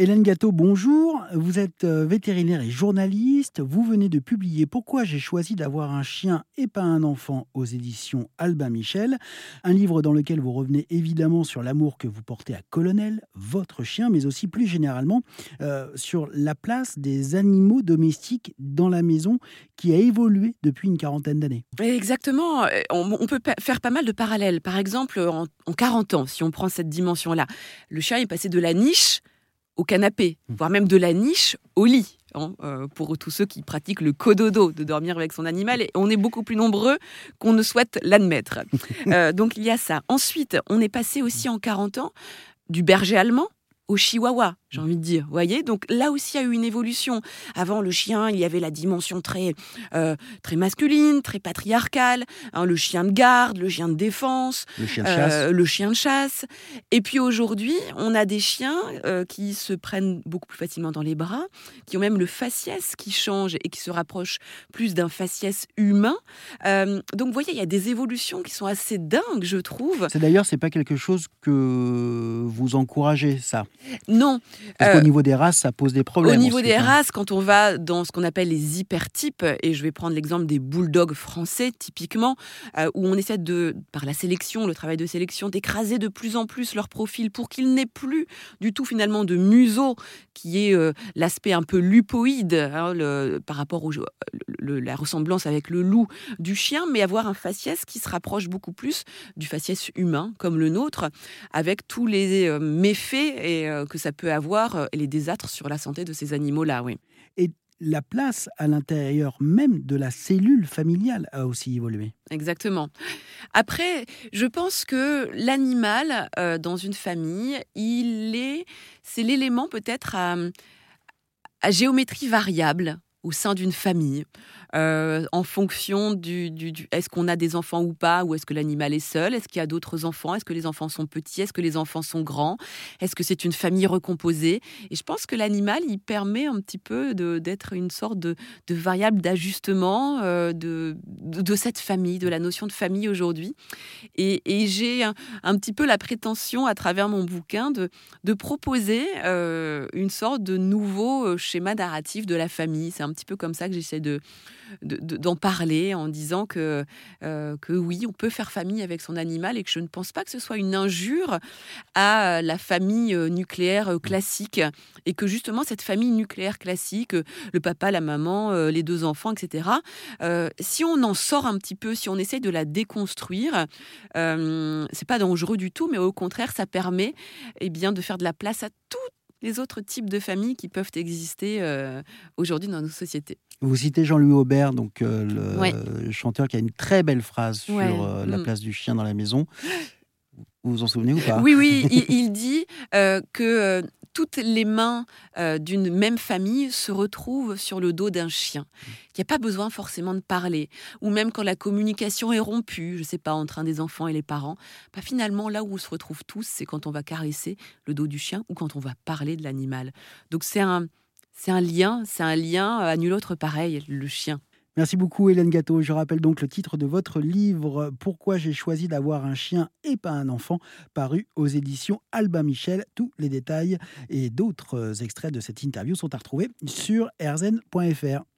Hélène Gâteau, bonjour. Vous êtes euh, vétérinaire et journaliste. Vous venez de publier Pourquoi j'ai choisi d'avoir un chien et pas un enfant aux éditions Albin Michel. Un livre dans lequel vous revenez évidemment sur l'amour que vous portez à Colonel, votre chien, mais aussi plus généralement euh, sur la place des animaux domestiques dans la maison qui a évolué depuis une quarantaine d'années. Exactement. On, peut faire pas mal de parallèles. Par exemple, en, en 40 ans, si on prend cette dimension-là, le chien est passé de la niche au canapé, mmh. voire même de la niche au lit. Hein, euh, pour tous ceux qui pratiquent le cododo, de dormir avec son animal. Et on est beaucoup plus nombreux qu'on ne souhaite l'admettre. Euh, donc il y a ça. Ensuite, on est passé aussi en 40 ans du berger allemand au chihuahua j'ai envie de dire. Vous voyez Donc là aussi, il y a eu une évolution. Avant, le chien, il y avait la dimension très, euh, très masculine, très patriarcale. Hein, le chien de garde, le chien de défense, le chien de chasse. Euh, le chien de chasse. Et puis aujourd'hui, on a des chiens euh, qui se prennent beaucoup plus facilement dans les bras, qui ont même le faciès qui change et qui se rapproche plus d'un faciès humain. donc vous voyez, il y a des évolutions qui sont assez dingues, je trouve. C'est d'ailleurs, c'est pas quelque chose que vous encouragez, ça Non. Parce qu'au euh, niveau des races, ça pose des problèmes. Au niveau des races, quand on va dans ce qu'on appelle les hypertypes, et je vais prendre l'exemple des bulldogs français, typiquement, euh, où on essaie de, par la sélection, le travail de sélection, d'écraser de plus en plus leur profil pour qu'ils n'aient plus du tout finalement de museau, qui est euh, l'aspect un peu lupoïde hein, par rapport la ressemblance avec le loup du chien, mais avoir un faciès qui se rapproche beaucoup plus du faciès humain, comme le nôtre, avec tous les méfaits et, que ça peut avoir euh, les désastres sur la santé de ces animaux-là, oui. Et la place à l'intérieur même de la cellule familiale a aussi évolué. Exactement. Après, je pense que l'animal euh, dans une famille, il est, c'est l'élément peut-être à géométrie variable au sein d'une famille. Euh, en fonction du, est-ce qu'on a des enfants ou pas, ou est-ce que l'animal est seul, est-ce qu'il y a d'autres enfants, est-ce que les enfants sont petits, est-ce que les enfants sont grands, est-ce que c'est une famille recomposée. Et je pense que l'animal, il permet un petit peu d'être une sorte de, variable d'ajustement euh, de, de, cette famille, de la notion de famille aujourd'hui. Et, j'ai un, petit peu la prétention, à travers mon bouquin, de, de proposer euh, une sorte de nouveau schéma narratif de la famille. C'est un petit peu comme ça que j'essaie de d'en parler en disant que, euh, que oui, on peut faire famille avec son animal et que je ne pense pas que ce soit une injure à la famille euh, nucléaire euh, classique et que justement cette famille nucléaire classique, le papa, la maman, les deux enfants, etc., si on en sort un petit peu, si on essaie de la déconstruire, c'est pas dangereux du tout, mais au contraire, ça permet eh bien, de faire de la place à toutes les autres types de familles qui peuvent exister aujourd'hui dans nos sociétés. Vous citez Jean-Louis Aubert, donc euh, le chanteur qui a une très belle phrase sur euh, la mm. place du chien dans la maison. Vous vous en souvenez ou pas? Oui, oui, il, dit euh, que toutes les mains d'une même famille se retrouvent sur le dos d'un chien. Il n'y a pas besoin forcément de parler. Ou même quand la communication est rompue, je ne sais pas, entre un des enfants et les parents, bah, finalement, là où on se retrouve tous, c'est quand on va caresser le dos du chien ou quand on va parler de l'animal. Donc c'est un, c'est un lien, c'est un lien à nul autre pareil, le chien. Merci beaucoup Hélène Gâteau. Je rappelle donc le titre de votre livre Pourquoi j'ai choisi d'avoir un chien et pas un enfant, paru aux éditions Albin Michel. Tous les détails et d'autres extraits de cette interview sont à retrouver sur erzen.fr.